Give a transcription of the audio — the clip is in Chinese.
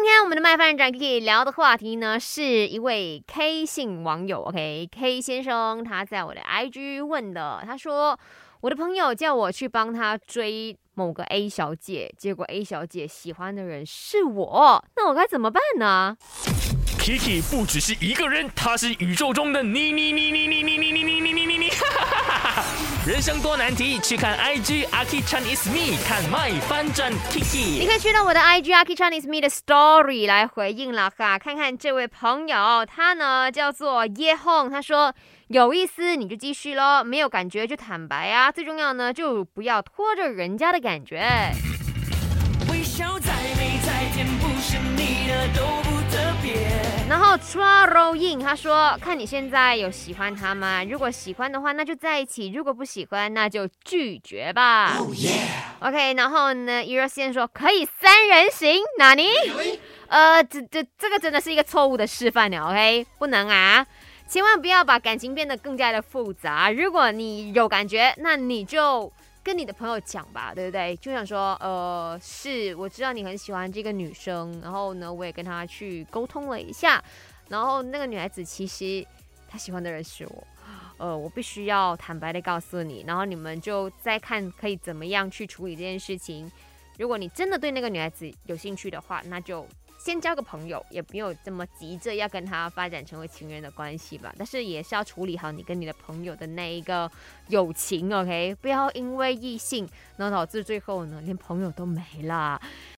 今天我们的麦饭展可以聊的话题呢，是一位 K 姓网友，OK，K 先生他在我的 IG 问的，他说我的朋友叫我去帮他追某个 A 小姐，结果 A 小姐喜欢的人是我，那我该怎么办呢？Kiki 不只是一个人，他是宇宙中的你你你你你你你你你你你你你，人生多难题，去看 IG Aki Chinese me，看 My 翻转你 Kiki。你可以去到我的 IG Aki Chinese Me 的 Story 来回应了哈，看看这位朋友，他呢叫做耶红，他说有意思你就继续喽，没有感觉就坦白啊，最重要呢就不要拖着人家的感觉。微笑再美再甜，不是你的都。然后 Traro Yin 他说，看你现在有喜欢他吗？如果喜欢的话，那就在一起；如果不喜欢，那就拒绝吧。oh, OK，然后呢，e r o 先说可以三人行，哪里？呃，这这这个真的是一个错误的示范了，OK，不能啊。千万不要把感情变得更加的复杂。如果你有感觉，那你就跟你的朋友讲吧，对不对？就想说，呃，是我知道你很喜欢这个女生，然后呢，我也跟她去沟通了一下，然后那个女孩子其实她喜欢的人是我。呃，我必须要坦白的告诉你，然后你们就再看可以怎么样去处理这件事情。如果你真的对那个女孩子有兴趣的话，那就先交个朋友，也没有这么急着要跟她发展成为情人的关系吧。但是也是要处理好你跟你的朋友的那一个友情，OK？不要因为异性，然后导致最后呢连朋友都没了。